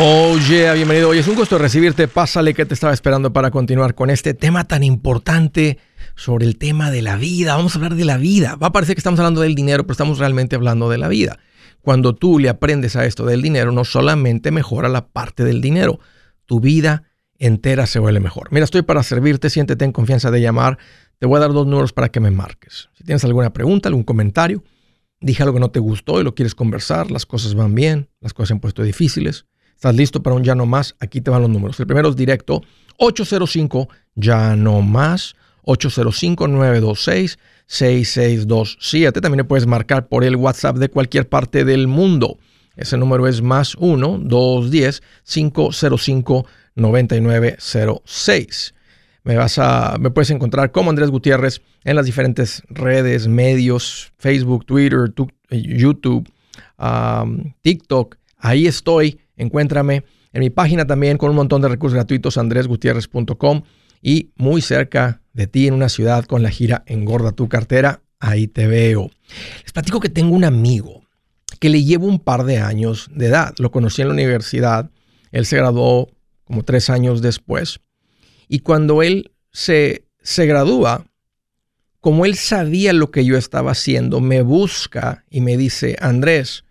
Oh yeah, bienvenido. Hoy es un gusto recibirte. Pásale que te estaba esperando para continuar con este tema tan importante sobre el tema de la vida. Vamos a hablar de la vida. Va a parecer que estamos hablando del dinero, pero estamos realmente hablando de la vida. Cuando tú le aprendes a esto del dinero, no solamente mejora la parte del dinero, tu vida entera se vuelve mejor. Mira, estoy para servirte, siéntete en confianza de llamar. Te voy a dar dos números para que me marques. Si tienes alguna pregunta, algún comentario, dije algo que no te gustó y lo quieres conversar, las cosas van bien, las cosas se han puesto difíciles ¿Estás listo para un ya no más? Aquí te van los números. El primero es directo 805 ya no más 805-926-6627. También le puedes marcar por el WhatsApp de cualquier parte del mundo. Ese número es más 1-210-505-9906. Me, vas a, me puedes encontrar como Andrés Gutiérrez en las diferentes redes, medios, Facebook, Twitter, YouTube, um, TikTok. Ahí estoy Encuéntrame en mi página también con un montón de recursos gratuitos, andresgutierrez.com y muy cerca de ti en una ciudad con la gira Engorda tu cartera. Ahí te veo. Les platico que tengo un amigo que le llevo un par de años de edad. Lo conocí en la universidad. Él se graduó como tres años después. Y cuando él se, se gradúa, como él sabía lo que yo estaba haciendo, me busca y me dice, Andrés,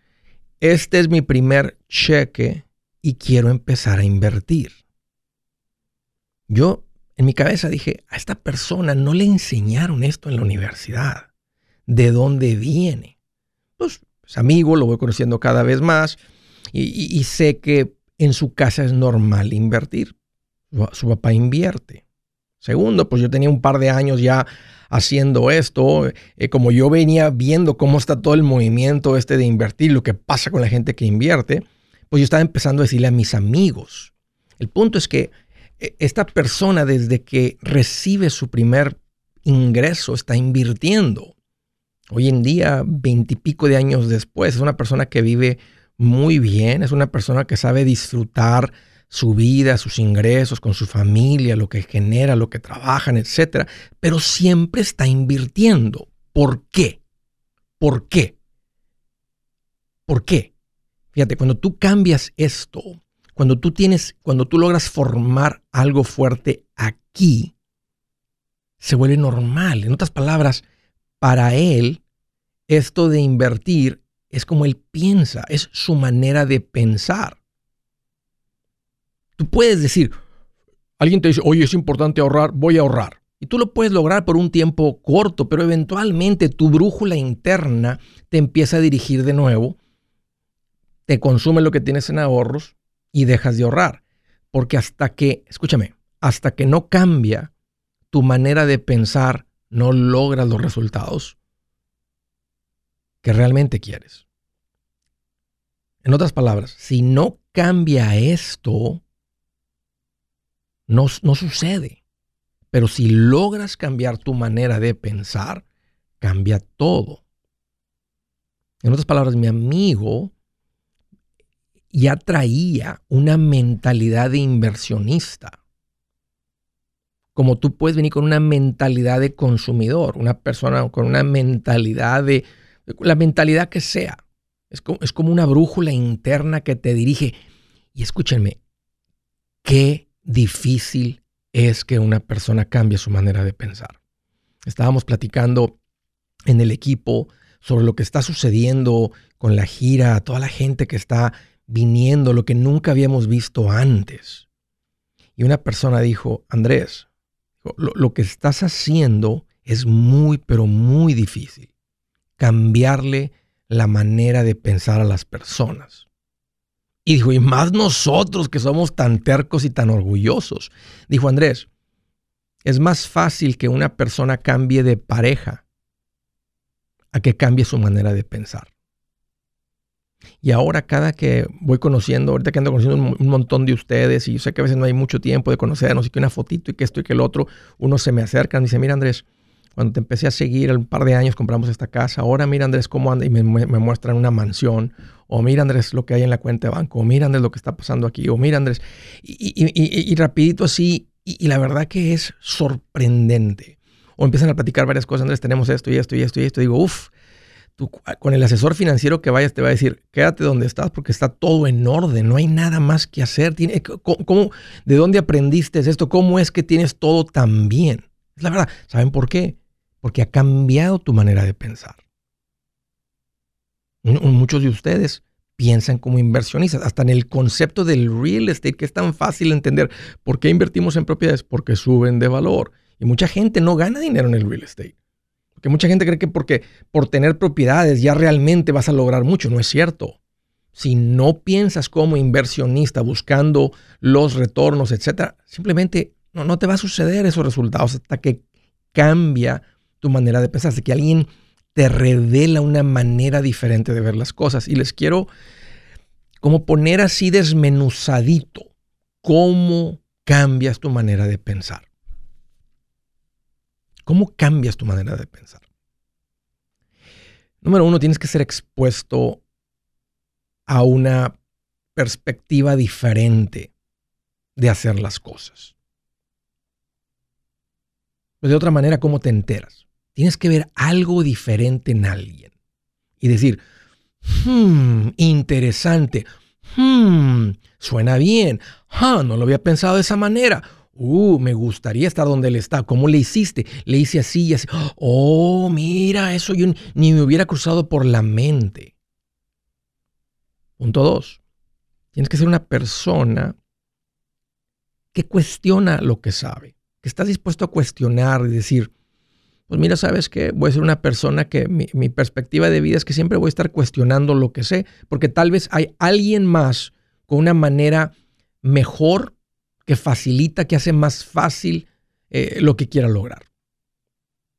este es mi primer cheque y quiero empezar a invertir. Yo en mi cabeza dije, a esta persona no le enseñaron esto en la universidad. ¿De dónde viene? Pues es amigo, lo voy conociendo cada vez más y, sé que en su casa es normal invertir. su papá invierte. Segundo, pues yo tenía un par de años ya haciendo esto, eh, como yo venía viendo cómo está todo el movimiento este de invertir, lo que pasa con la gente que invierte, pues yo estaba empezando a decirle a mis amigos. El punto es que eh, esta persona desde que recibe su primer ingreso está invirtiendo. Hoy en día, veintipico de años después, es una persona que vive muy bien, es una persona que sabe disfrutar su vida, sus ingresos, con su familia, lo que genera, lo que trabajan, etc. Pero siempre está invirtiendo. ¿Por qué? ¿Por qué? ¿Por qué? Fíjate, cuando tú cambias esto, cuando tú tienes, cuando tú logras formar algo fuerte aquí, se vuelve normal. En otras palabras, para él, esto de invertir es como él piensa, es su manera de pensar. Tú puedes decir, alguien te dice, oye, es importante ahorrar, voy a ahorrar. Y tú lo puedes lograr por un tiempo corto, pero eventualmente tu brújula interna te empieza a dirigir de nuevo, te consume lo que tienes en ahorros y dejas de ahorrar. Porque hasta que, escúchame, hasta que no cambia tu manera de pensar, no logras los resultados que realmente quieres. En otras palabras, si no cambia esto, no, sucede. Pero si logras cambiar tu manera de pensar, cambia todo. En otras palabras, mi amigo ya traía una mentalidad de inversionista. Como tú puedes venir con una mentalidad de consumidor, una persona con una mentalidad de, la mentalidad que sea. Es como, es como una brújula interna que te dirige. Y escúchenme, ¿qué difícil es que una persona cambie su manera de pensar. Estábamos platicando en el equipo sobre lo que está sucediendo con la gira, toda la gente que está viniendo, lo que nunca habíamos visto antes. Y una persona dijo, Andrés, lo, lo que estás haciendo es muy, pero muy difícil. Cambiarle la manera de pensar a las personas. Y dijo, y más nosotros que somos tan tercos y tan orgullosos. Dijo Andrés, es más fácil que una persona cambie de pareja a que cambie su manera de pensar. Y ahora cada que voy conociendo, ahorita que ando conociendo un, montón de ustedes, y yo sé que a veces no hay mucho tiempo de conocernos y que una fotito y que esto y que el otro, uno se me acerca y dice, mira Andrés, cuando te empecé a seguir, un par de años compramos esta casa. Ahora mira Andrés cómo anda y me, muestran una mansión. O mira Andrés lo que hay en la cuenta de banco. O mira Andrés lo que está pasando aquí. O mira Andrés. Y, rapidito así. Y, la verdad que es sorprendente. O empiezan a platicar varias cosas. Andrés, tenemos esto y esto y esto y esto. digo, uff, con el asesor financiero que vayas te va a decir, quédate donde estás porque está todo en orden, no hay nada más que hacer. Tiene, ¿cómo, ¿De dónde aprendiste esto? ¿Cómo es que tienes todo tan bien? Es la verdad. ¿Saben por qué? Porque ha cambiado tu manera de pensar. Muchos de ustedes piensan como inversionistas, hasta en el concepto del real estate, que es tan fácil entender. ¿Por qué invertimos en propiedades? Porque suben de valor. Y mucha gente no gana dinero en el real estate. Porque mucha gente cree que porque por tener propiedades ya realmente vas a lograr mucho. No es cierto. Si no piensas como inversionista buscando los retornos, etcétera, simplemente no, no te va a suceder esos resultados hasta que cambia tu manera de pensar, hasta que alguien te revela una manera diferente de ver las cosas. Y les quiero como poner así desmenuzadito cómo cambias tu manera de pensar. ¿Cómo cambias tu manera de pensar? Número uno, tienes que ser expuesto a una perspectiva diferente de hacer las cosas. de otra manera, ¿cómo te enteras? Tienes que ver algo diferente en alguien y decir, hmm, interesante, hmm, suena bien, ah, no lo había pensado de esa manera. Uh, me gustaría estar donde él está. ¿Cómo le hiciste? Le hice así y así. Oh, mira, eso yo ni me hubiera cruzado por la mente. Punto dos. Tienes que ser una persona que cuestiona lo que sabe, que está dispuesto a cuestionar y decir, pues mira, sabes que voy a ser una persona que mi, perspectiva de vida es que siempre voy a estar cuestionando lo que sé, porque tal vez hay alguien más con una manera mejor que facilita, que hace más fácil eh, lo que quiera lograr.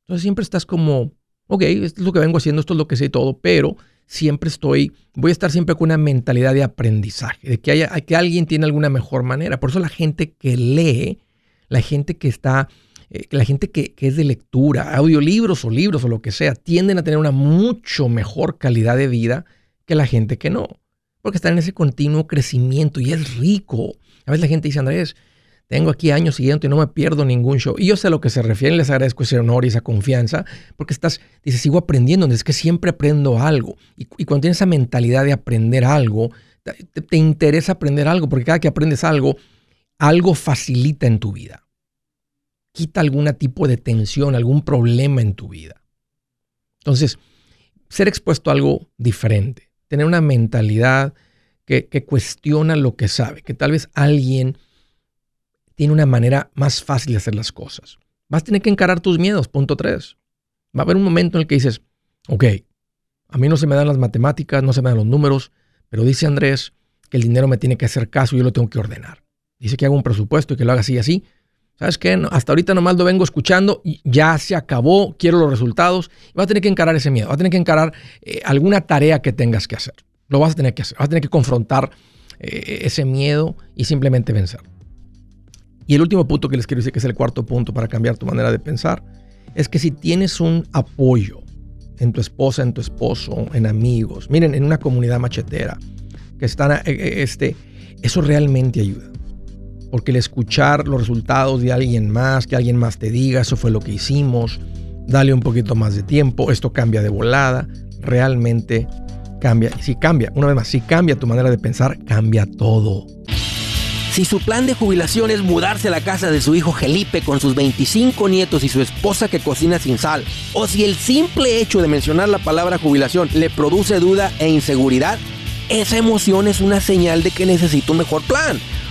Entonces siempre estás como, ok, esto es lo que vengo haciendo, esto es lo que sé y todo, pero siempre estoy, voy a estar siempre con una mentalidad de aprendizaje, de que, haya, que alguien tiene alguna mejor manera. Por eso la gente que lee, la gente que está eh, la gente que, es de lectura, audiolibros o libros o lo que sea, tienden a tener una mucho mejor calidad de vida que la gente que no. Porque están en ese continuo crecimiento y es rico. A veces la gente dice, Andrés, tengo aquí años siguiendo y no me pierdo ningún show. Y yo sé a lo que se refiere, les agradezco ese honor y esa confianza, porque estás, dices, sigo aprendiendo, es que siempre aprendo algo. Y, cuando tienes esa mentalidad de aprender algo, te interesa aprender algo, porque cada que aprendes algo, algo facilita en tu vida quita algún tipo de tensión, algún problema en tu vida. Entonces, ser expuesto a algo diferente, tener una mentalidad que, cuestiona lo que sabe, que tal vez alguien tiene una manera más fácil de hacer las cosas. Vas a tener que encarar tus miedos, punto tres. Va a haber un momento en el que dices, ok, a mí no se me dan las matemáticas, no se me dan los números, pero dice Andrés que el dinero me tiene que hacer caso y yo lo tengo que ordenar. Dice que haga un presupuesto y que lo haga así y así. ¿Sabes qué? Hasta ahorita nomás lo vengo escuchando, y ya se acabó, quiero los resultados. Vas a tener que encarar ese miedo, vas a tener que encarar eh, alguna tarea que tengas que hacer. Lo vas a tener que hacer, vas a tener que confrontar eh, ese miedo y simplemente vencer. Y el último punto que les quiero decir, que es el cuarto punto para cambiar tu manera de pensar, es que si tienes un apoyo en tu esposa, en tu esposo, en amigos, miren, en una comunidad machetera, que están, eh, este, eso realmente ayuda. Porque el escuchar los resultados de alguien más, que alguien más te diga, eso fue lo que hicimos, dale un poquito más de tiempo, esto cambia de volada, realmente cambia. Y si cambia, una vez más, si cambia tu manera de pensar, cambia todo. Si su plan de jubilación es mudarse a la casa de su hijo Felipe con sus 25 nietos y su esposa que cocina sin sal, o si el simple hecho de mencionar la palabra jubilación le produce duda e inseguridad, esa emoción es una señal de que necesita un mejor plan.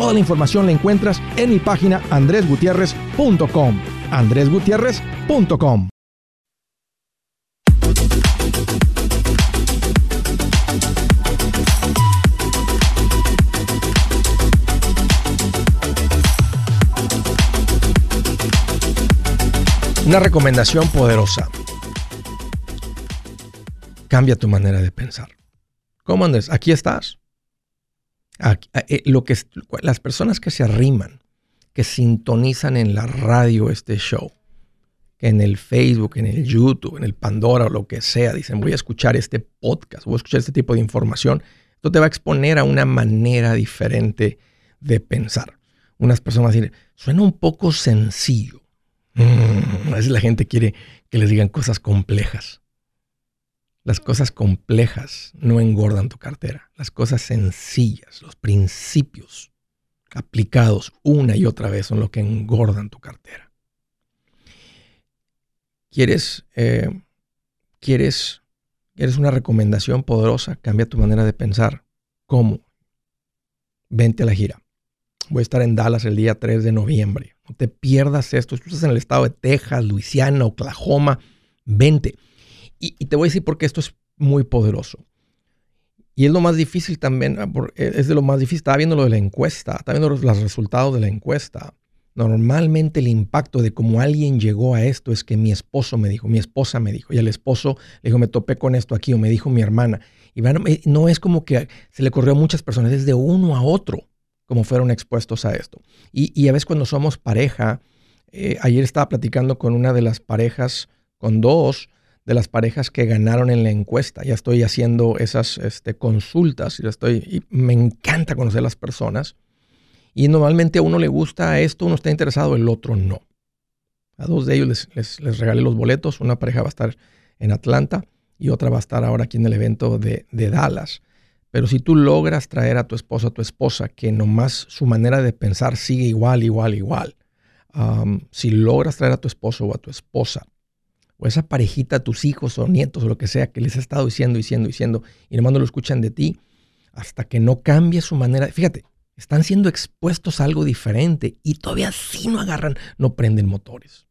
Toda la información la encuentras en mi página andresgutierrez.com. andresgutierrez.com. Una recomendación poderosa. Cambia tu manera de pensar. ¿Cómo Andrés? Aquí estás. Eh, lo que, las personas que se arriman, que sintonizan en la radio este show, en el Facebook, en el YouTube, en el Pandora o lo que sea, dicen voy a escuchar este podcast, voy a escuchar este tipo de información, esto te va a exponer a una manera diferente de pensar. Unas personas dicen, suena un poco sencillo. Mm, a veces la gente quiere que les digan cosas complejas. Las cosas complejas no engordan tu cartera. Las cosas sencillas, los principios aplicados una y otra vez son lo que engordan tu cartera. ¿Quieres, eh, ¿Quieres, ¿Quieres una recomendación poderosa? Cambia tu manera de pensar. ¿Cómo? Vente a la gira. Voy a estar en Dallas el día 3 de noviembre. No te pierdas esto. Tú estás en el estado de Texas, Luisiana, Oklahoma. Vente. Y, te voy a decir por qué esto es muy poderoso. Y es lo más difícil también, ah, eh, es de lo más difícil. Estaba viendo lo de la encuesta, estaba viendo los resultados de la encuesta. Normalmente el impacto de cómo alguien llegó a esto es que mi esposo me dijo, mi esposa me dijo, y el esposo le dijo, me topé con esto aquí, o me dijo mi hermana. Y no es como que se le corrió a muchas personas, es de uno a otro como fueron expuestos a esto. Y, a veces cuando somos pareja, eh, ayer estaba platicando con una de las parejas, con dos, de las parejas que ganaron en la encuesta. Ya estoy haciendo esas este, consultas estoy, y me encanta conocer las personas. Y normalmente a uno le gusta esto, uno está interesado, el otro no. A dos de ellos les, les, regalé los boletos. Una pareja va a estar en Atlanta y otra va a estar ahora aquí en el evento de, Dallas. Pero si tú logras traer a tu esposo o tu esposa, que nomás su manera de pensar sigue igual, igual, igual. si logras traer a tu esposo o a tu esposa o esa parejita, tus hijos o nietos o lo que sea, que les ha estado diciendo, diciendo, diciendo, y nomás no lo escuchan de ti, hasta que no cambie su manera. Fíjate, están siendo expuestos a algo diferente y todavía sí no agarran, no prenden motores.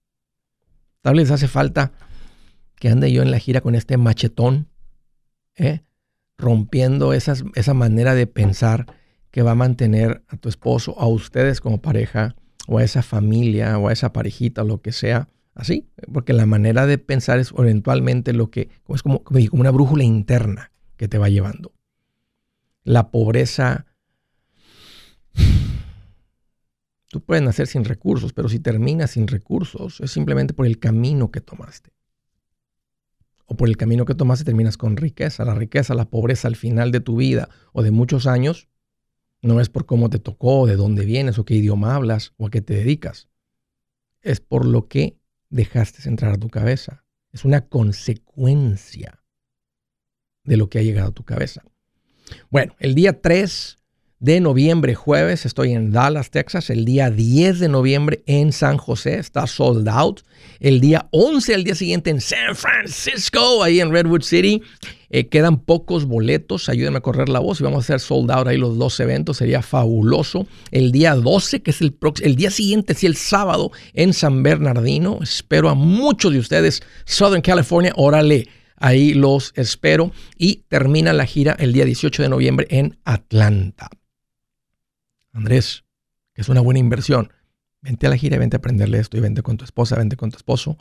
Tal vez les hace falta que ande yo en la gira con este machetón, ¿eh? rompiendo esas, esa manera de pensar que va a mantener a tu esposo, a ustedes como pareja, o a esa familia, o a esa parejita, o lo que sea, Así, porque la manera de pensar es eventualmente lo que, es como, una brújula interna que te va llevando. La pobreza, tú puedes nacer sin recursos, pero si terminas sin recursos es simplemente por el camino que tomaste. O por el camino que tomaste terminas con riqueza. La riqueza, la pobreza al final de tu vida o de muchos años no es por cómo te tocó, de dónde vienes o qué idioma hablas o a qué te dedicas. Es por lo que dejaste entrar a tu cabeza. Es una consecuencia de lo que ha llegado a tu cabeza. Bueno, el día 3 de noviembre, jueves, estoy en Dallas, Texas. El día 10 de noviembre en San José, está sold out. El día 11, el día siguiente en San Francisco, ahí en Redwood City. Eh, quedan pocos boletos, ayúdenme a correr la voz y vamos a hacer sold out ahí los dos eventos, sería fabuloso. El día 12, que es el, el día siguiente, sí, el sábado en San Bernardino. Espero a muchos de ustedes, Southern California, órale. Ahí los espero y termina la gira el día 18 de noviembre en Atlanta. Andrés, que es una buena inversión, vente a la gira y vente a aprenderle esto y vente con tu esposa, vente con tu esposo.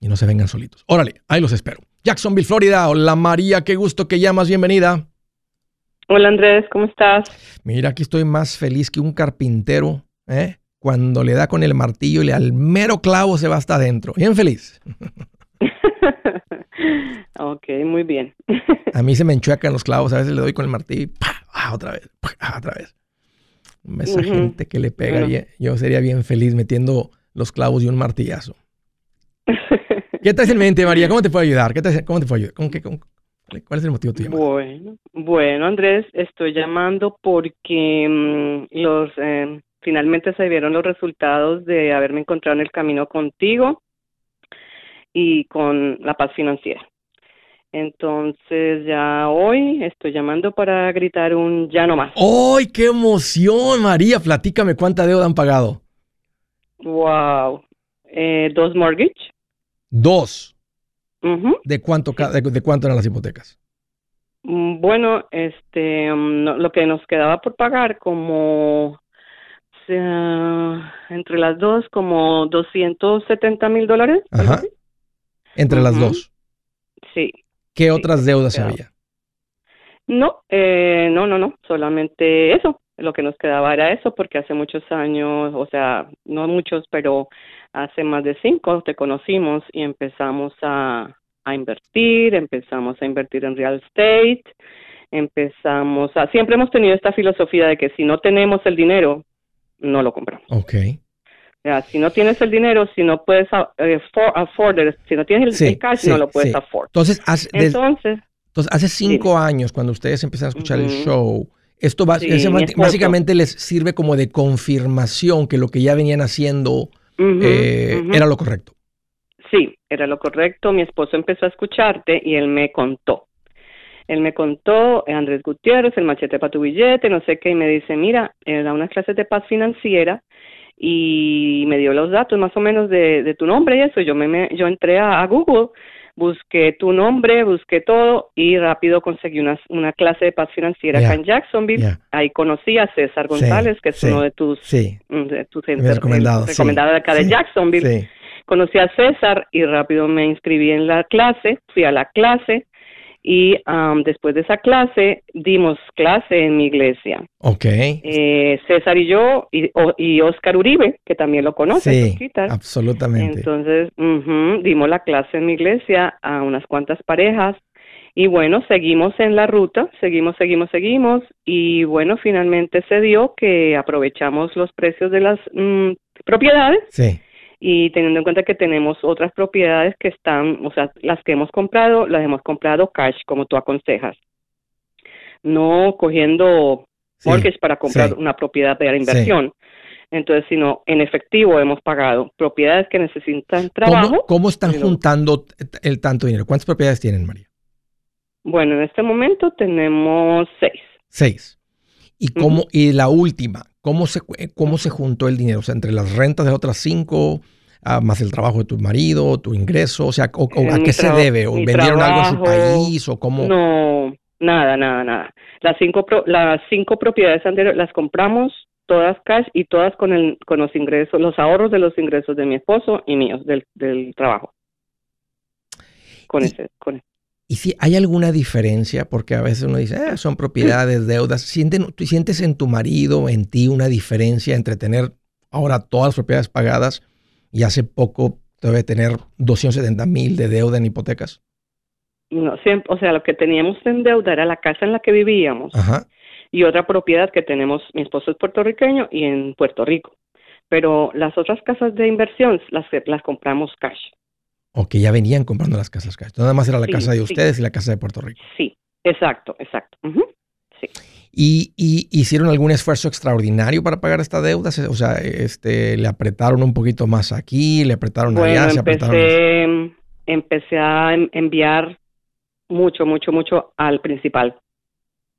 Y no se vengan solitos. Órale, ahí los espero. Jacksonville, Florida. Hola María, qué gusto que llamas. Bienvenida. Hola Andrés, ¿cómo estás? Mira, aquí estoy más feliz que un carpintero, ¿eh? Cuando le da con el martillo y le al mero clavo se va hasta adentro. Bien feliz. ok, muy bien. a mí se me enchuecan los clavos, a veces le doy con el martillo y ¡pah! Ah, otra vez, ¡pah! otra vez. Esa gente que le pega, yo sería bien feliz metiendo los clavos y un martillazo. ¿Qué te hace en mente, María? ¿Cómo te puedo ayudar? ¿Qué te, ¿Cómo te puedo ayudar? ¿Cuál es el motivo de tu Bueno, bueno, Andrés, estoy llamando porque mm, los eh, finalmente se vieron los resultados de haberme encontrado en el camino contigo y con la paz financiera. Entonces ya hoy estoy llamando para gritar un ya no más. ¡Ay, qué emoción, María! Platícame cuánta deuda han pagado. Wow. Eh, dos mortgage. Dos. ¿De cuánto de, cuánto eran las hipotecas? Mm, bueno, este, mm, lo que nos quedaba por pagar como sea, entre las dos como 270 mil dólares. Ajá. Entre las dos. Sí. ¿Qué otras deudas había? No, eh, no, no, no, solamente eso. Lo que nos quedaba era eso, porque hace muchos años, o sea, no muchos, pero hace más de cinco te conocimos y empezamos a, a invertir, empezamos a invertir en real estate, empezamos a, siempre hemos tenido esta filosofía de que si no tenemos el dinero, no lo compramos. Ok si no tienes el dinero, si no puedes eh, afford, si no tienes el, cash, no lo puedes afford. Entonces, hace, entonces, hace cinco años, cuando ustedes empezaron a escuchar el show, esto básicamente les sirve como de confirmación que lo que ya venían haciendo eh, era lo correcto. Sí, era lo correcto. Mi esposo empezó a escucharte y él me contó. Él me contó, eh, Andrés Gutiérrez, el machete para tu billete, no sé qué, y me dice, mira, da unas clases de paz financiera y me dio los datos más o menos de, tu nombre y eso. Yo, me, yo entré a, Google, busqué tu nombre, busqué todo y rápido conseguí una, una clase de paz financiera acá en Jacksonville. Ahí conocí a César González, que es uno de tus, mm, de tus recomendados recomendado de acá de Jacksonville. Conocí a César y rápido me inscribí en la clase, fui a la clase, y después de esa clase dimos clase en mi iglesia. Ok. Eh, César y yo y, y, Oscar Uribe, que también lo conoce. Sí, absolutamente. Entonces dimos la clase en mi iglesia a unas cuantas parejas y bueno, seguimos en la ruta, seguimos, seguimos, seguimos y bueno, finalmente se dio que aprovechamos los precios de las mm, propiedades. Sí y teniendo en cuenta que tenemos otras propiedades que están, o sea, las que hemos comprado, las hemos comprado cash, como tú aconsejas. No cogiendo mortgage para comprar una propiedad de inversión. Entonces, sino en efectivo hemos pagado propiedades que necesitan trabajo. ¿Cómo, están juntando el tanto dinero? ¿Cuántas propiedades tienen, María? Bueno, en este momento tenemos seis. Seis. ¿Y cómo, y la última, cómo se, cómo se juntó el dinero? O sea, entre las rentas de otras cinco, ah, más el trabajo de tu marido, tu ingreso, o sea, ¿a qué se debe? ¿O vendieron algo en su país o cómo? No, nada, nada, nada. Las cinco, las cinco propiedades anteriores las compramos todas cash y todas con, el, con los ingresos, los ahorros de los ingresos de mi esposo y míos del, del trabajo. Con ese, con. Y si hay alguna diferencia, porque a veces uno dice, ah, son propiedades, deudas, ¿Sientes, ¿sientes en tu marido, en ti, una diferencia entre tener ahora todas las propiedades pagadas y hace poco debe tener 270 mil de deuda en hipotecas? No, siempre, o sea, lo que teníamos en deuda era la casa en la que vivíamos y otra propiedad que tenemos, mi esposo es puertorriqueño y en Puerto Rico. Pero las otras casas de inversión las, las compramos cash. O que ya venían comprando las casas cash. Nada más era la casa de ustedes y la casa de Puerto Rico. Sí, exacto, exacto. Sí. ¿Y, hicieron algún esfuerzo extraordinario para pagar esta deuda? O sea, este, le apretaron un poquito más aquí, le apretaron allá, se apretaron Empecé a enviar mucho, mucho, mucho al principal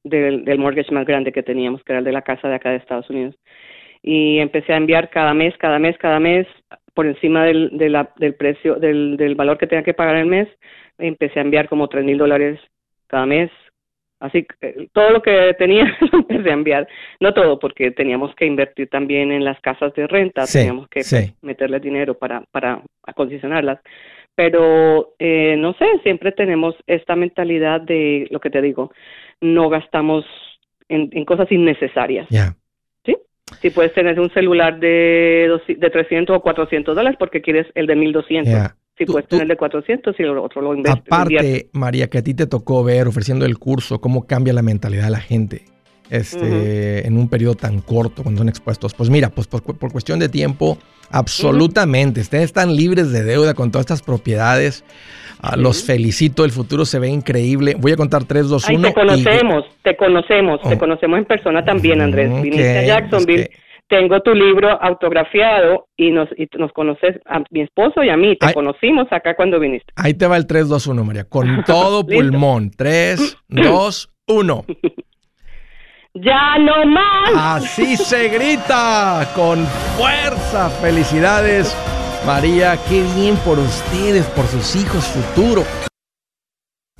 del, del mortgage más grande que teníamos, que era el de la casa de acá de Estados Unidos. Y empecé a enviar cada mes, cada mes, cada mes, por encima del, del precio, del, del valor que tenía que pagar el mes, empecé a enviar como tres mil dólares cada mes. Así que eh, todo lo que tenía lo empecé a enviar. No todo, porque teníamos que invertir también en las casas de renta, teníamos que meterle dinero para, para acondicionarlas. pero eh, no sé, siempre tenemos esta mentalidad de lo que te digo, no gastamos en, en cosas innecesarias. Si puedes tener un celular de, de 300 o 400 dólares porque quieres el de 1200. Ya. Si Tú- puedes tú- tener el de 400 y el otro lo inviertes. Aparte, María, que a ti te tocó ver ofreciendo el curso cómo cambia la mentalidad de la gente este, en un periodo tan corto cuando son expuestos. Pues mira, pues por, por cuestión de tiempo, absolutamente. Ustedes están libres de deuda con todas estas propiedades. Ah, Los felicito, el futuro se ve increíble. Voy a contar 3, 2, Ay, 1. te conocemos, te conocemos, Oh. te conocemos en persona también, Andrés. Ok, Viniste a es Jacksonville, que- tengo tu libro autografiado y nos, y nos conoces a mi esposo y a mí. Te Ay. conocimos acá cuando viniste. Ahí te va el 3, 2, 1, María. Con todo pulmón. 3, 2, 1. ¡Ya no más! Así se grita, con fuerza. Felicidades, María. Qué bien por ustedes, por sus hijos, futuro.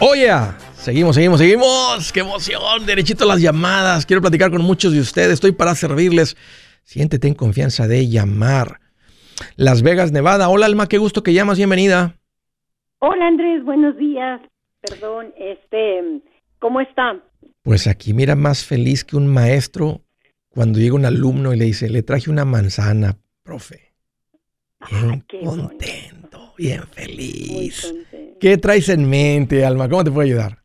Oye, seguimos, seguimos, seguimos. ¡Qué emoción! Derechito a las llamadas. Quiero platicar con muchos de ustedes. Estoy para servirles. Siéntete en confianza de llamar. Las Vegas, Nevada. Hola, Alma, qué gusto que llamas. Bienvenida. Hola Andrés, buenos días. Perdón, este, ¿cómo está? Pues aquí mira más feliz que un maestro cuando llega un alumno y le dice, le traje una manzana, profe. Bien Ah, qué bonito. contento, bien Muy feliz. ¿Qué traes en mente, Alma? ¿Cómo te puedo ayudar?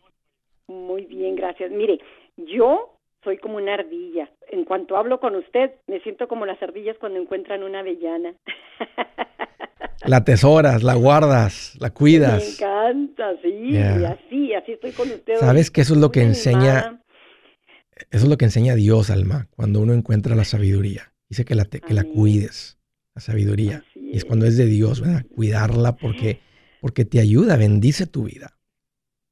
Muy bien, gracias. Mire, yo soy como una ardilla. En cuanto hablo con usted, me siento como las ardillas cuando encuentran una avellana. La tesoras, la guardas, la Me cuidas. encanta, sí, Ya. y así, así estoy con usted. ¿Sabes que eso es lo que enseña-. Eso es lo que enseña Dios, Alma, cuando uno encuentra la sabiduría. Dice que la, te- que la cuides, la sabiduría. Así Y es cuando es de Dios, ¿verdad? Cuidarla porque, porque te ayuda, bendice tu vida.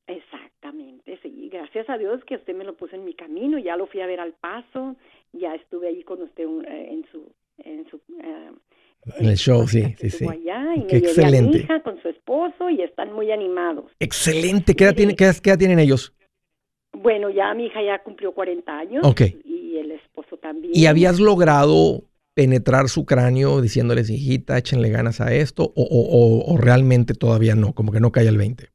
Exactamente, sí. Gracias a Dios que usted me lo puso en mi camino. Ya lo fui a ver al paso. Ya estuve ahí con usted un- eh, en su, en su eh, En el show, sí, sí, sí. tuvo allá, y Qué me llevé a excelente. mi hija con su esposo y están muy animados. Excelente. ¿Qué edad, tiene- qué edad- qué edad tienen ellos? Bueno, ya mi hija ya cumplió 40 años Ok. y el esposo también. ¿Y habías logrado penetrar su cráneo diciéndoles, hijita, échenle ganas a esto? O, o- o- o realmente todavía no? Como que no cae el 20.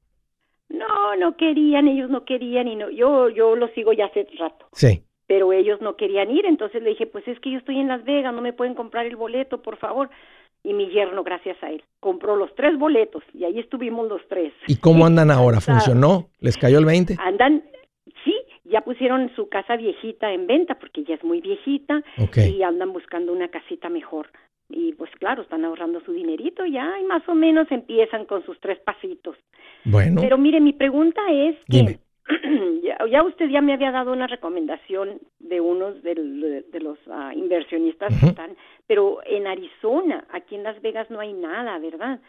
No, no querían, ellos no querían y no, yo, yo lo sigo ya hace rato, Sí. pero ellos no querían ir, entonces le dije, pues es que yo estoy en Las Vegas, no me pueden comprar el boleto, por favor. Y mi yerno, gracias a él, compró los tres boletos y ahí estuvimos los tres. ¿Y cómo andan ahora? ¿Funcionó? ¿Les cayó el 20? Andan, ya pusieron su casa viejita en venta porque ya es muy viejita y andan buscando una casita mejor. Y pues claro, están ahorrando su dinerito ya y más o menos empiezan con sus tres pasitos. Bueno. Pero mire, mi pregunta es que ya, ya usted ya me había dado una recomendación de unos del- de, los ah, inversionistas que están, pero en Arizona, aquí en Las Vegas no hay nada, ¿verdad?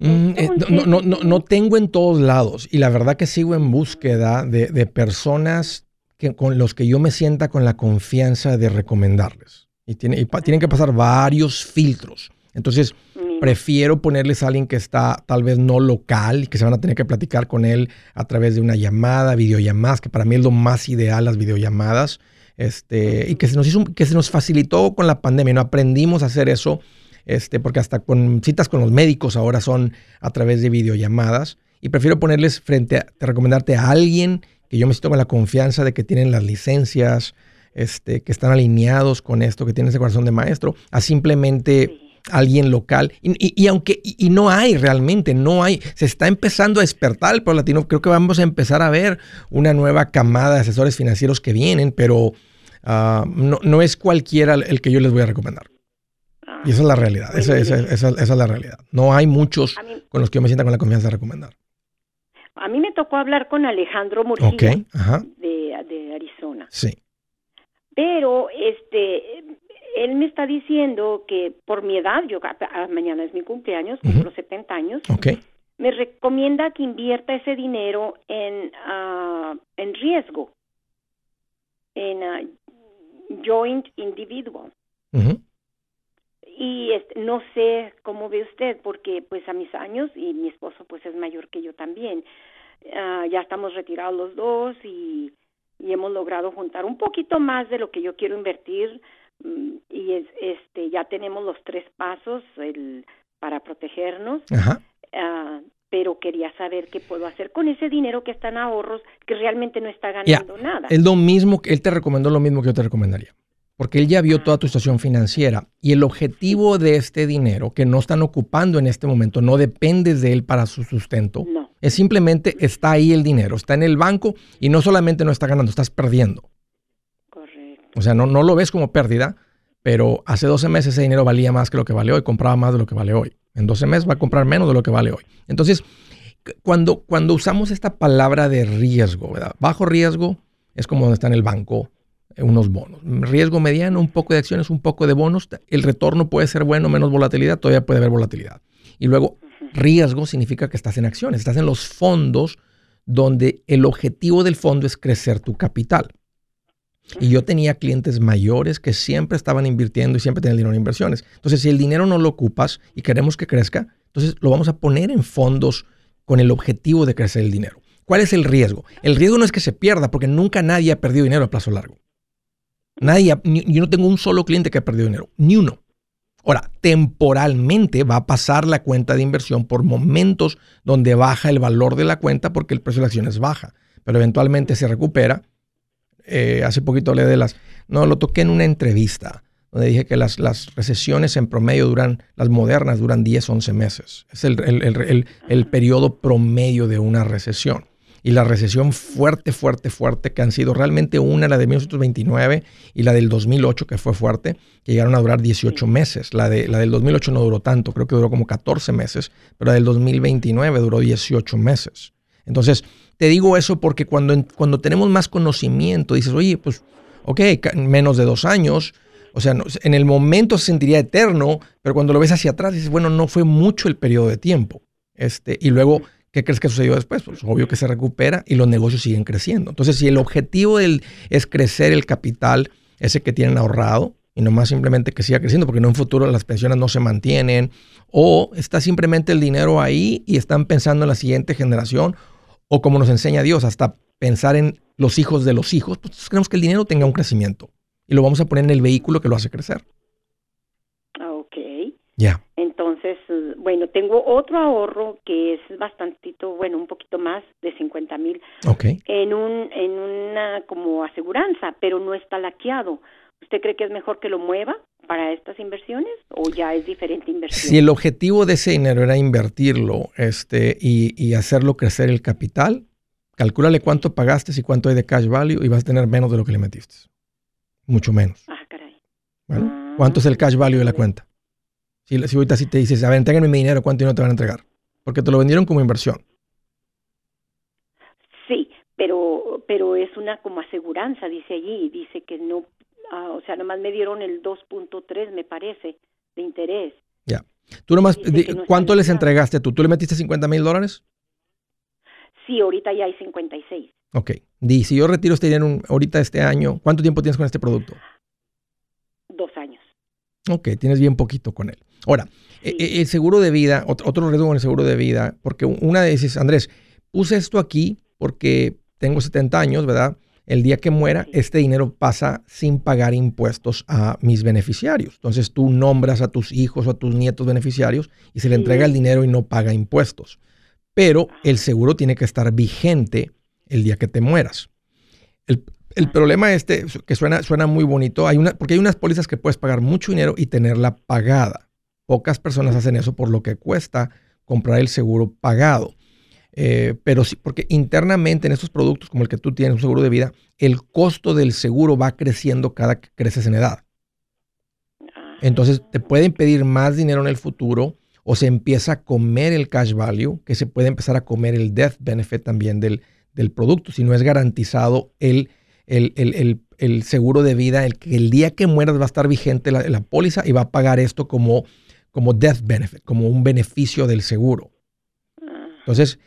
Eh, Entonces, no, no, no, no tengo en todos lados y la verdad que sigo en búsqueda de, de personas que, con los que yo me sienta con la confianza de recomendarles. Y, tiene, y pa- tienen que pasar varios filtros. Entonces, prefiero ponerles a alguien que está tal vez no local y que se van a tener que platicar con él a través de una llamada, videollamadas, que para mí es lo más ideal, las videollamadas. Este, y que se nos hizo, que se nos facilitó con la pandemia, no aprendimos a hacer eso, este, porque hasta con citas con los médicos ahora son a través de videollamadas. y prefiero ponerles frente a, recomendarte a alguien que yo me siento con la confianza de que tienen las licencias, este, que están alineados con esto, que tienen ese corazón de maestro, a simplemente alguien local. Y, aunque, y, no hay realmente, no hay, se está empezando a despertar el pueblo latino. Creo que vamos a empezar a ver una nueva camada de asesores financieros que vienen, pero ah, no, es cualquiera el que yo les voy a recomendar. Ah, y esa es la realidad, esa, es la realidad. No hay muchos con los que yo me sienta con la confianza de recomendar. A mí me tocó hablar con Alejandro Murcia de, de Arizona. Sí. Pero este él me está diciendo que por mi edad, yo ah, mañana es mi cumpleaños, uh los 70 años, me recomienda que invierta ese dinero en, uh, en riesgo, en uh, joint individual. Y este, no sé cómo ve usted, porque pues a mis años, y mi esposo pues es mayor que yo también, ya estamos retirados los dos y, y hemos logrado juntar un poquito más de lo que yo quiero invertir Mm, y es, este ya tenemos los tres pasos el, para protegernos. Ah, pero quería saber qué puedo hacer con ese dinero que está en ahorros que realmente no está ganando nada. Es lo mismo, él te recomendó lo mismo que yo te recomendaría. Porque él ya vio toda tu situación financiera y el objetivo de este dinero que no están ocupando en este momento, no dependes de él para su sustento. No. Es simplemente está ahí el dinero, está en el banco y no solamente no está ganando, estás perdiendo. O sea, no, no lo ves como pérdida, pero hace 12 meses ese dinero valía más que lo que vale hoy, compraba más de lo que vale hoy. En 12 meses va a comprar menos de lo que vale hoy. Entonces, cuando, cuando usamos esta palabra de riesgo, ¿verdad? Bajo riesgo es como donde está en el banco unos bonos. Riesgo mediano, un poco de acciones, un poco de bonos. El retorno puede ser bueno, menos volatilidad, todavía puede haber volatilidad. Y luego, riesgo significa que estás en acciones, estás en los fondos donde el objetivo del fondo es crecer tu capital. Y yo tenía clientes mayores que siempre estaban invirtiendo y siempre tenían dinero en inversiones. Entonces, si el dinero no lo ocupas y queremos que crezca, entonces lo vamos a poner en fondos con el objetivo de crecer el dinero. ¿Cuál es el riesgo? El riesgo no es que se pierda, porque nunca nadie ha perdido dinero a plazo largo. Nadie, yo no tengo un solo cliente que ha perdido dinero, ni uno. Ahora, temporalmente va a pasar la cuenta de inversión por momentos donde baja el valor de la cuenta porque el precio de la acción es baja, pero eventualmente se recupera eh, hace poquito hablé de las, no, lo toqué en una entrevista, donde dije que las, las recesiones en promedio duran, las modernas duran 10, 11 meses. Es el, el, el, periodo promedio de una recesión. Y la recesión fuerte, fuerte, fuerte, que han sido realmente una, la de 1929 y la del 2008, que fue fuerte, que llegaron a durar 18 meses. La, de, la del 2008 no duró tanto, creo que duró como 14 meses, pero la del 2029 duró 18 meses. Entonces, te digo eso porque cuando, cuando tenemos más conocimiento, dices, oye, pues, ok, menos de dos años, o sea, en el momento se sentiría eterno, pero cuando lo ves hacia atrás dices, bueno, no fue mucho el periodo de tiempo. Este, y luego, ¿qué crees que sucedió después? Pues obvio que se recupera y los negocios siguen creciendo. Entonces, si el objetivo del, es crecer el capital, ese que tienen ahorrado, y no más simplemente que siga creciendo, porque en un futuro las pensiones no se mantienen, o está simplemente el dinero ahí y están pensando en la siguiente generación, o como nos enseña Dios, hasta pensar en los hijos de los hijos, pues queremos que el dinero tenga un crecimiento y lo vamos a poner en el vehículo que lo hace crecer. Ah, ok. Ya. Bueno, tengo otro ahorro que es bastantito, bueno, un poquito más de 50 mil. Ok. En, un, en una como aseguranza, pero no está laqueado. ¿Usted cree que es mejor que lo mueva para estas inversiones o ya es diferente inversión? Si el objetivo de ese dinero era invertirlo este, y, hacerlo crecer el capital, calcúlale cuánto pagaste y cuánto hay de cash value y vas a tener menos de lo que le metiste. Mucho menos. Ah, caray. Bueno, ah, ¿cuánto es el cash value de la cuenta? Si, si ahorita sí te dices, a ver, entréguenme mi dinero, ¿cuánto dinero te van a entregar? Porque te lo vendieron como inversión. Sí, pero, pero es una como aseguranza, dice allí, dice que no Ah, o sea, nomás me dieron el 2.3, me parece, de interés. Ya. ¿Tú nomás, cuánto les entregaste tú? ¿Tú le metiste 50 mil dólares? Sí, ahorita ya hay 56. Ok. Di, si yo retiro este dinero ahorita este año, ¿cuánto tiempo tienes con este producto? Ok, tienes bien poquito con él. Ahora, e, e, el seguro de vida, otro, riesgo con el seguro de vida, porque una de dices, Andrés, puse esto aquí porque tengo 70 años, ¿verdad? el día que muera, este dinero pasa sin pagar impuestos a mis beneficiarios. Entonces tú nombras a tus hijos o a tus nietos beneficiarios y se le entrega el dinero y no paga impuestos. pero el seguro tiene que estar vigente el día que te mueras. El, problema este, que suena, suena muy bonito, hay una, porque hay unas pólizas que puedes pagar mucho dinero y tenerla pagada. Pocas personas hacen eso por lo que cuesta comprar el seguro pagado. Eh, pero sí, porque internamente en estos productos como el que tú tienes, un seguro de vida, el costo del seguro va creciendo cada que creces en edad. Entonces te pueden pedir más dinero en el futuro o se empieza a comer el cash value, que se puede empezar a comer el death benefit también del, del producto, si no es garantizado el, el, seguro de vida, el que el día que mueras va a estar vigente la, póliza y va a pagar esto como, como death benefit, como un beneficio del seguro. Entonces,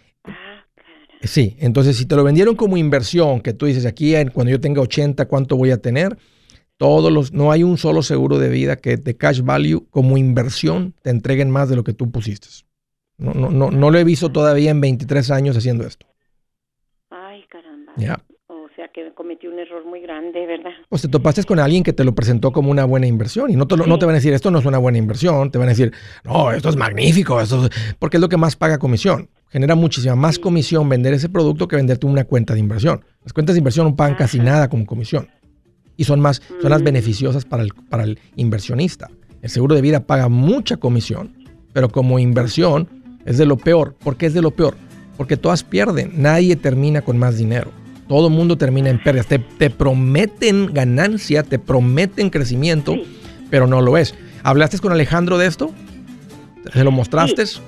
sí, entonces si te lo vendieron como inversión, que tú dices aquí cuando yo tenga 80, ¿cuánto voy a tener? Todos los, no hay un solo seguro de vida que de cash value como inversión te entreguen más de lo que tú pusiste. No, no, no, no lo he visto todavía en 23 años haciendo esto. Sea que cometí un error muy grande, ¿verdad? Pues te topaste con alguien que te lo presentó como una buena inversión y no te, no te van a decir esto no es una buena inversión, te van a decir, no, esto es magnífico, esto porque es lo que más paga comisión. Genera muchísima más comisión vender ese producto que venderte una cuenta de inversión. Las cuentas de inversión no pagan casi nada como comisión y son más, son las mm. beneficiosas para el, para el inversionista. El seguro de vida paga mucha comisión, pero como inversión es de lo peor. ¿Por qué es de lo peor? Porque todas pierden. Nadie termina con más dinero. Todo el mundo termina en pérdidas. Te, prometen ganancia, te prometen crecimiento, pero no lo es. ¿Hablaste con Alejandro de esto? ¿Se lo mostraste? Sí.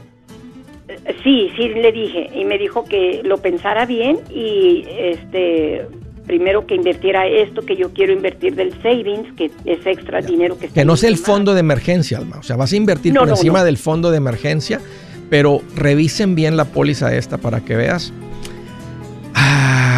sí, le dije y me dijo que lo pensara bien y este primero que invirtiera esto que yo quiero invertir del savings, que es extra dinero que Que no sea el fondo de emergencia, Alma. O sea, vas a invertir por encima del fondo de emergencia, pero revisen bien la póliza esta para que veas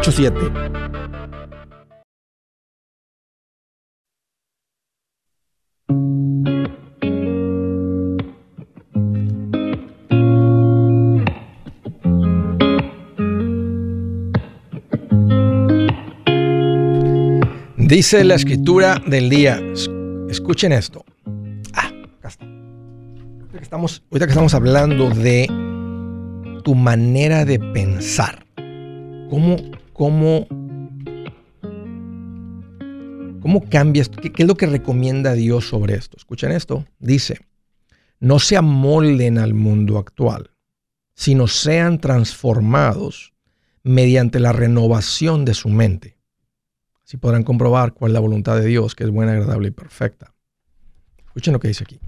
844-748-8887. Dice la escritura del día, escuchen esto, estamos, ahorita que estamos hablando de tu manera de pensar, ¿cómo, cómo, cómo cambias? ¿Qué, ¿Qué es lo que recomienda Dios sobre esto? Escuchen esto. Dice, no se amolden al mundo actual, sino sean transformados mediante la renovación de su mente. Así podrán comprobar cuál es la voluntad de Dios, que es buena, agradable y perfecta. Escuchen lo que dice aquí.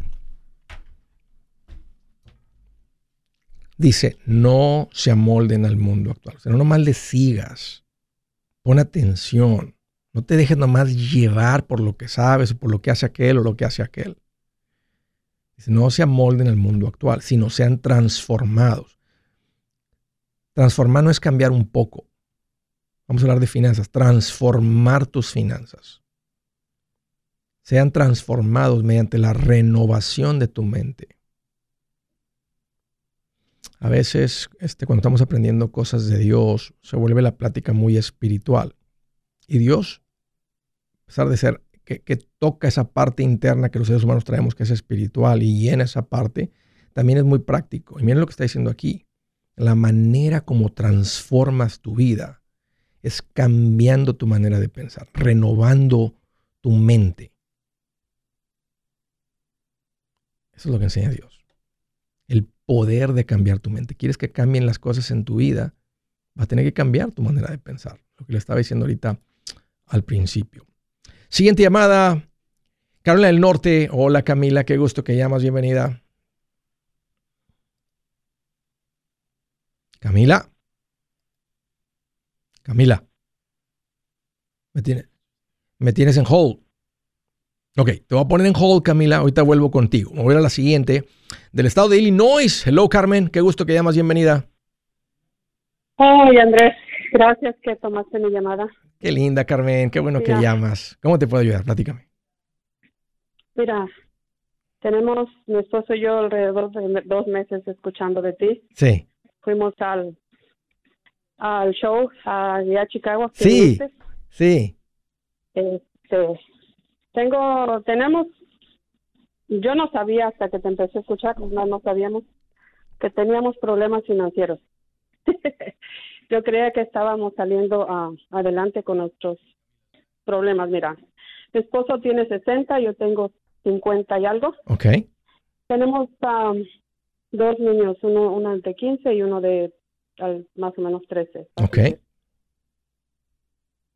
Dice, no se amolden al mundo actual. O sea, no nomás le sigas. Pon atención. No te dejes nomás llevar por lo que sabes o por lo que hace aquel o lo que hace aquel. No se amolden al mundo actual, sino sean transformados. Transformar no es cambiar un poco. Vamos a hablar de finanzas. Transformar tus finanzas. Sean transformados mediante la renovación de tu mente. A veces, este, cuando estamos aprendiendo cosas de Dios, se vuelve la plática muy espiritual. Y Dios, a pesar de ser que, toca esa parte interna que los seres humanos traemos, que es espiritual, y llena esa parte, también es muy práctico. Y miren lo que está diciendo aquí. La manera como transformas tu vida es cambiando tu manera de pensar, renovando tu mente. Eso es lo que enseña Dios poder de cambiar tu mente. Quieres que cambien las cosas en tu vida, Va a tener que cambiar tu manera de pensar, lo que le estaba diciendo ahorita al principio. Siguiente llamada, Carolina del Norte. Hola Camila, qué gusto que llamas, bienvenida. Camila. Camila. Me, tiene, me tienes en hold. Ok, te voy a poner en hold, Camila. Ahorita vuelvo contigo. Me voy a la siguiente. Del estado de Illinois. Hello, Carmen. Qué gusto que llamas. Bienvenida. Ay, Andrés. Gracias que tomaste mi llamada. Qué linda, Carmen. Qué bueno que llamas. ¿Cómo te puedo ayudar? Platícame. Mira, tenemos, mi esposo y yo, alrededor de dos meses escuchando de ti. Sí. Fuimos al, al show allá a Chicago. Sí, sí. Este, tengo, tenemos, yo no sabía hasta que te empecé a escuchar, no, no sabíamos que teníamos problemas financieros. yo creía que estábamos saliendo adelante con nuestros problemas. Mira, mi esposo tiene 60, yo tengo 50 y algo. Ok. Tenemos um, dos niños, uno, uno de 15 y uno de más o menos 13. Ok.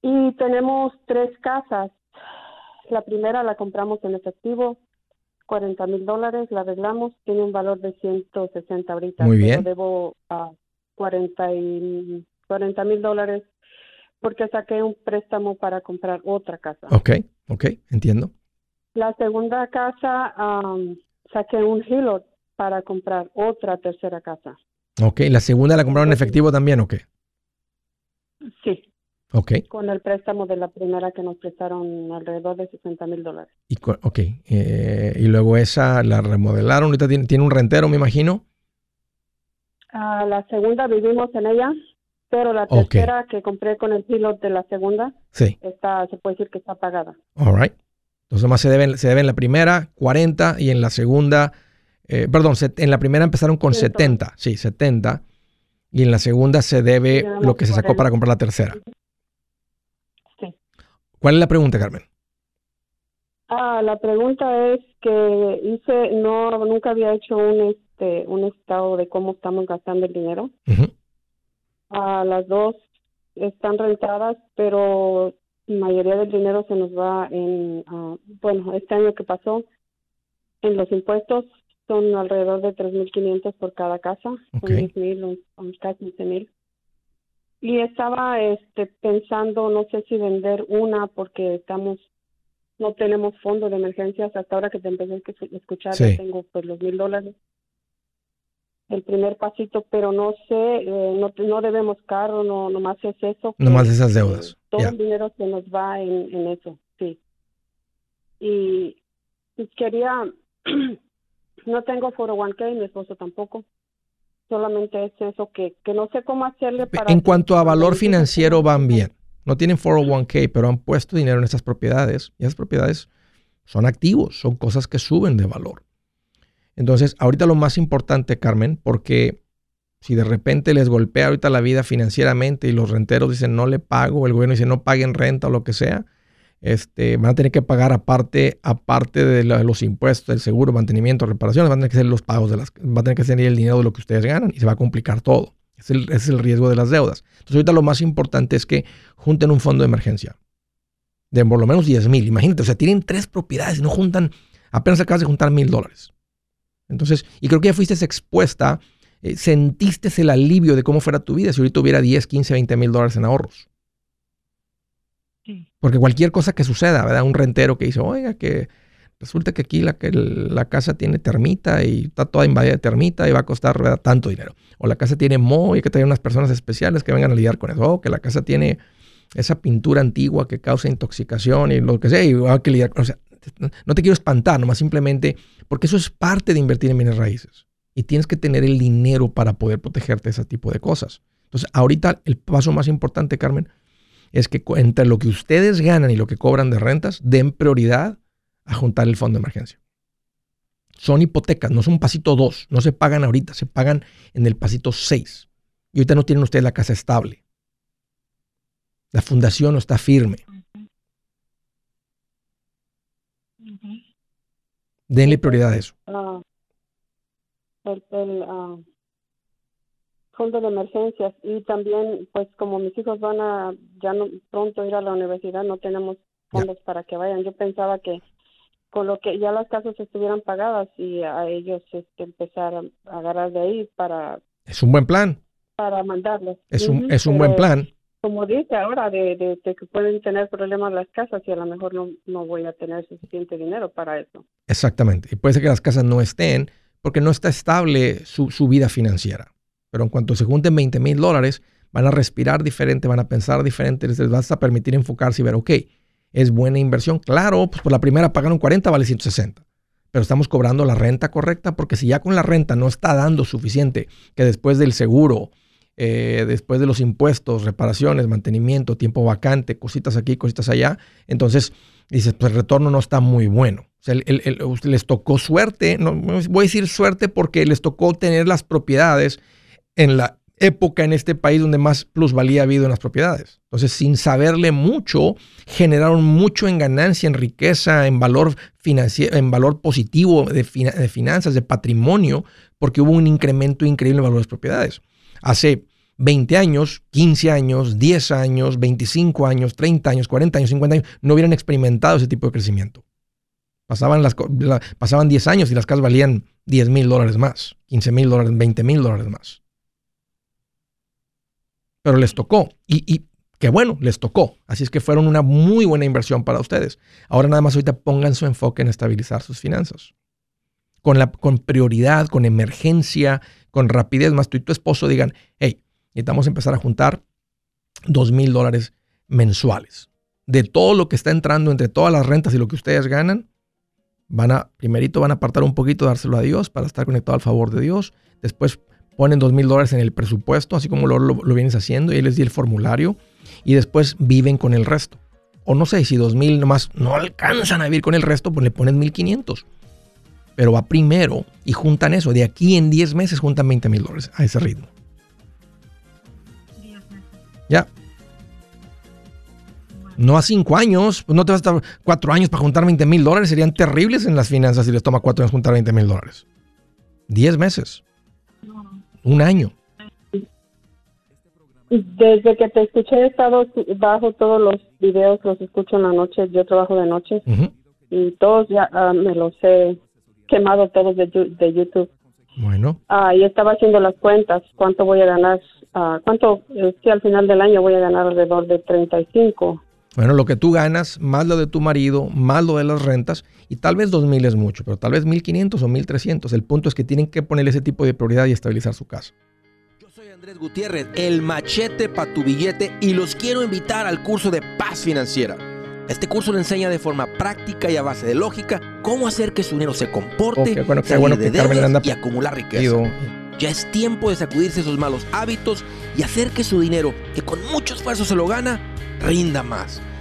Y tenemos tres casas la primera la compramos en efectivo, 40 mil dólares, la arreglamos, tiene un valor de 160 ahorita. Muy bien. debo a 40 mil dólares porque saqué un préstamo para comprar otra casa. Ok, ok, entiendo. La segunda casa saqué un hilo para comprar otra tercera casa. Ok, ¿la segunda la compraron en efectivo también o qué? Sí. Con el préstamo de la primera que nos prestaron alrededor de 60 mil dólares. Y, ok. Eh, y luego esa la remodelaron. Ahorita tiene, un rentero, me imagino. Ah, la segunda vivimos en ella, pero la tercera que compré con el pilot de la segunda, sí. está, se puede decir que está pagada. All right. Entonces más se deben, se debe en la primera 40 y en la segunda, eh, perdón, en la primera empezaron con 70, sí, 70. Y en la segunda se debe lo que se sacó para comprar la tercera. ¿Cuál es la pregunta, Carmen? Ah, la pregunta es que hice, no, nunca había hecho un, este, un estado de cómo estamos gastando el dinero. A las dos están rentadas, pero la mayoría del dinero se nos va en, ah, bueno, este año que pasó, en los impuestos son alrededor de 3.500 por cada casa, okay. son 10.000, casi 15.000. Y estaba este, pensando, no sé si vender una porque estamos, no tenemos fondo de emergencias. Hasta ahora que te empecé a escuchar, tengo pues los mil dólares. El primer pasito, pero no sé, eh, no, no debemos carro, no nomás es eso. Nomás esas deudas. todo el dinero se nos va en, en eso, sí. Y, y quería, no tengo 401k, mi esposo tampoco solamente es eso que, que no sé cómo hacerle para... En cuanto a valor financiero van bien. No tienen 401k, pero han puesto dinero en esas propiedades y esas propiedades son activos, son cosas que suben de valor. Entonces, ahorita lo más importante, Carmen, porque si de repente les golpea ahorita la vida financieramente y los renteros dicen no le pago, el gobierno dice no paguen renta o lo que sea, este, van a tener que pagar aparte, aparte de los impuestos, del seguro, mantenimiento, reparaciones, van a tener que ser los pagos de las, van a tener que ser el dinero de lo que ustedes ganan y se va a complicar todo. Es el, es el riesgo de las deudas. Entonces ahorita lo más importante es que junten un fondo de emergencia de por lo menos 10 mil. Imagínate, o sea, tienen tres propiedades y no juntan, apenas acabas de juntar mil dólares. Entonces, y creo que ya fuiste expuesta, eh, sentiste el alivio de cómo fuera tu vida si ahorita hubiera 10, 15, 20 mil dólares en ahorros. Porque cualquier cosa que suceda, ¿verdad? Un rentero que dice, oiga, que resulta que aquí la, que la casa tiene termita y está toda invadida de termita y va a costar tanto dinero. O la casa tiene moho y hay que traer unas personas especiales que vengan a lidiar con eso. O que la casa tiene esa pintura antigua que causa intoxicación y lo que sea, y hay que lidiar con O sea, no te quiero espantar, nomás simplemente porque eso es parte de invertir en bienes raíces. Y tienes que tener el dinero para poder protegerte de ese tipo de cosas. Entonces, ahorita el paso más importante, Carmen, es que entre lo que ustedes ganan y lo que cobran de rentas, den prioridad a juntar el fondo de emergencia. Son hipotecas, no son pasito 2, no se pagan ahorita, se pagan en el pasito 6. Y ahorita no tienen ustedes la casa estable. La fundación no está firme. Denle prioridad a eso. Ah, ah, fondo de emergencias. Y también pues como mis hijos van a ya no pronto ir a la universidad no tenemos fondos para que vayan. Yo pensaba que con lo que ya las casas estuvieran pagadas y a ellos este, empezar a agarrar de ahí para es un buen plan. para mandarlos. Es un es un buen plan. como dice ahora de, de, que pueden tener problemas las casas y a lo mejor no, no voy a tener suficiente dinero para eso. Exactamente. Y puede ser que las casas no estén porque no está estable su, su vida financiera pero en cuanto se junten 20 mil dólares, van a respirar diferente, van a pensar diferente, les va a permitir enfocarse y ver, ok, es buena inversión. Claro, pues por la primera pagaron 40, vale 160. Pero estamos cobrando la renta correcta porque si ya con la renta no está dando suficiente, que después del seguro, eh, después de los impuestos, reparaciones, mantenimiento, tiempo vacante, cositas aquí, cositas allá, entonces dices, pues el retorno no está muy bueno. O sea, les tocó suerte, no voy a decir suerte porque les tocó tener las propiedades en la época en este país donde más plusvalía ha habido en las propiedades. Entonces, sin saberle mucho, generaron mucho en ganancia, en riqueza, en valor financiero, en valor positivo de, de, finanzas, de patrimonio, porque hubo un incremento increíble en valor de las propiedades. Hace 20 años, 15 años, 10 años, 25 años, 30 años, 40 años, 50 años, no hubieran experimentado ese tipo de crecimiento. Pasaban, las, pasaban 10 años y las casas valían 10 mil dólares más, 15 mil dólares, 20 mil dólares más pero les tocó. Y, y qué bueno, les tocó. Así es que fueron una muy buena inversión para ustedes. Ahora nada más ahorita pongan su enfoque en estabilizar sus finanzas. Con, la, con prioridad, con emergencia, con rapidez. Más tú y tu esposo digan, hey, necesitamos empezar a juntar dos mil dólares mensuales. De todo lo que está entrando entre todas las rentas y lo que ustedes ganan, van a, primerito van a apartar un poquito, dárselo a Dios para estar conectado al favor de Dios. Después ponen dos mil dólares en el presupuesto, así como lo, lo, vienes haciendo, y les di el formulario, y después viven con el resto. O no sé, si dos mil nomás no alcanzan a vivir con el resto, pues le ponen 1500. Pero va primero y juntan eso. De aquí en 10 meses juntan 20 mil dólares a ese ritmo. Ya. No a 5 años, no te vas a estar 4 años para juntar 20 mil dólares. Serían terribles en las finanzas si les toma 4 años juntar 20 mil dólares. 10 meses un año. Desde que te escuché he estado bajo todos los videos, los escucho en la noche, yo trabajo de noche y todos ya ah, me los he quemado todos de, de YouTube. Bueno. Ah, y estaba haciendo las cuentas, cuánto voy a ganar, ah, cuánto, es que al final del año voy a ganar alrededor de 35. Bueno, lo que tú ganas, más lo de tu marido, más lo de las rentas, y tal vez 2.000 es mucho, pero tal vez 1.500 o 1.300. El punto es que tienen que poner ese tipo de prioridad y estabilizar su casa. Yo soy Andrés Gutiérrez, el machete para tu billete, y los quiero invitar al curso de paz financiera. Este curso le enseña de forma práctica y a base de lógica cómo hacer que su dinero se comporte, bueno, bueno de deudas y acumular riqueza. Ya es tiempo de sacudirse esos malos hábitos y hacer que su dinero, que con mucho esfuerzo se lo gana, rinda más.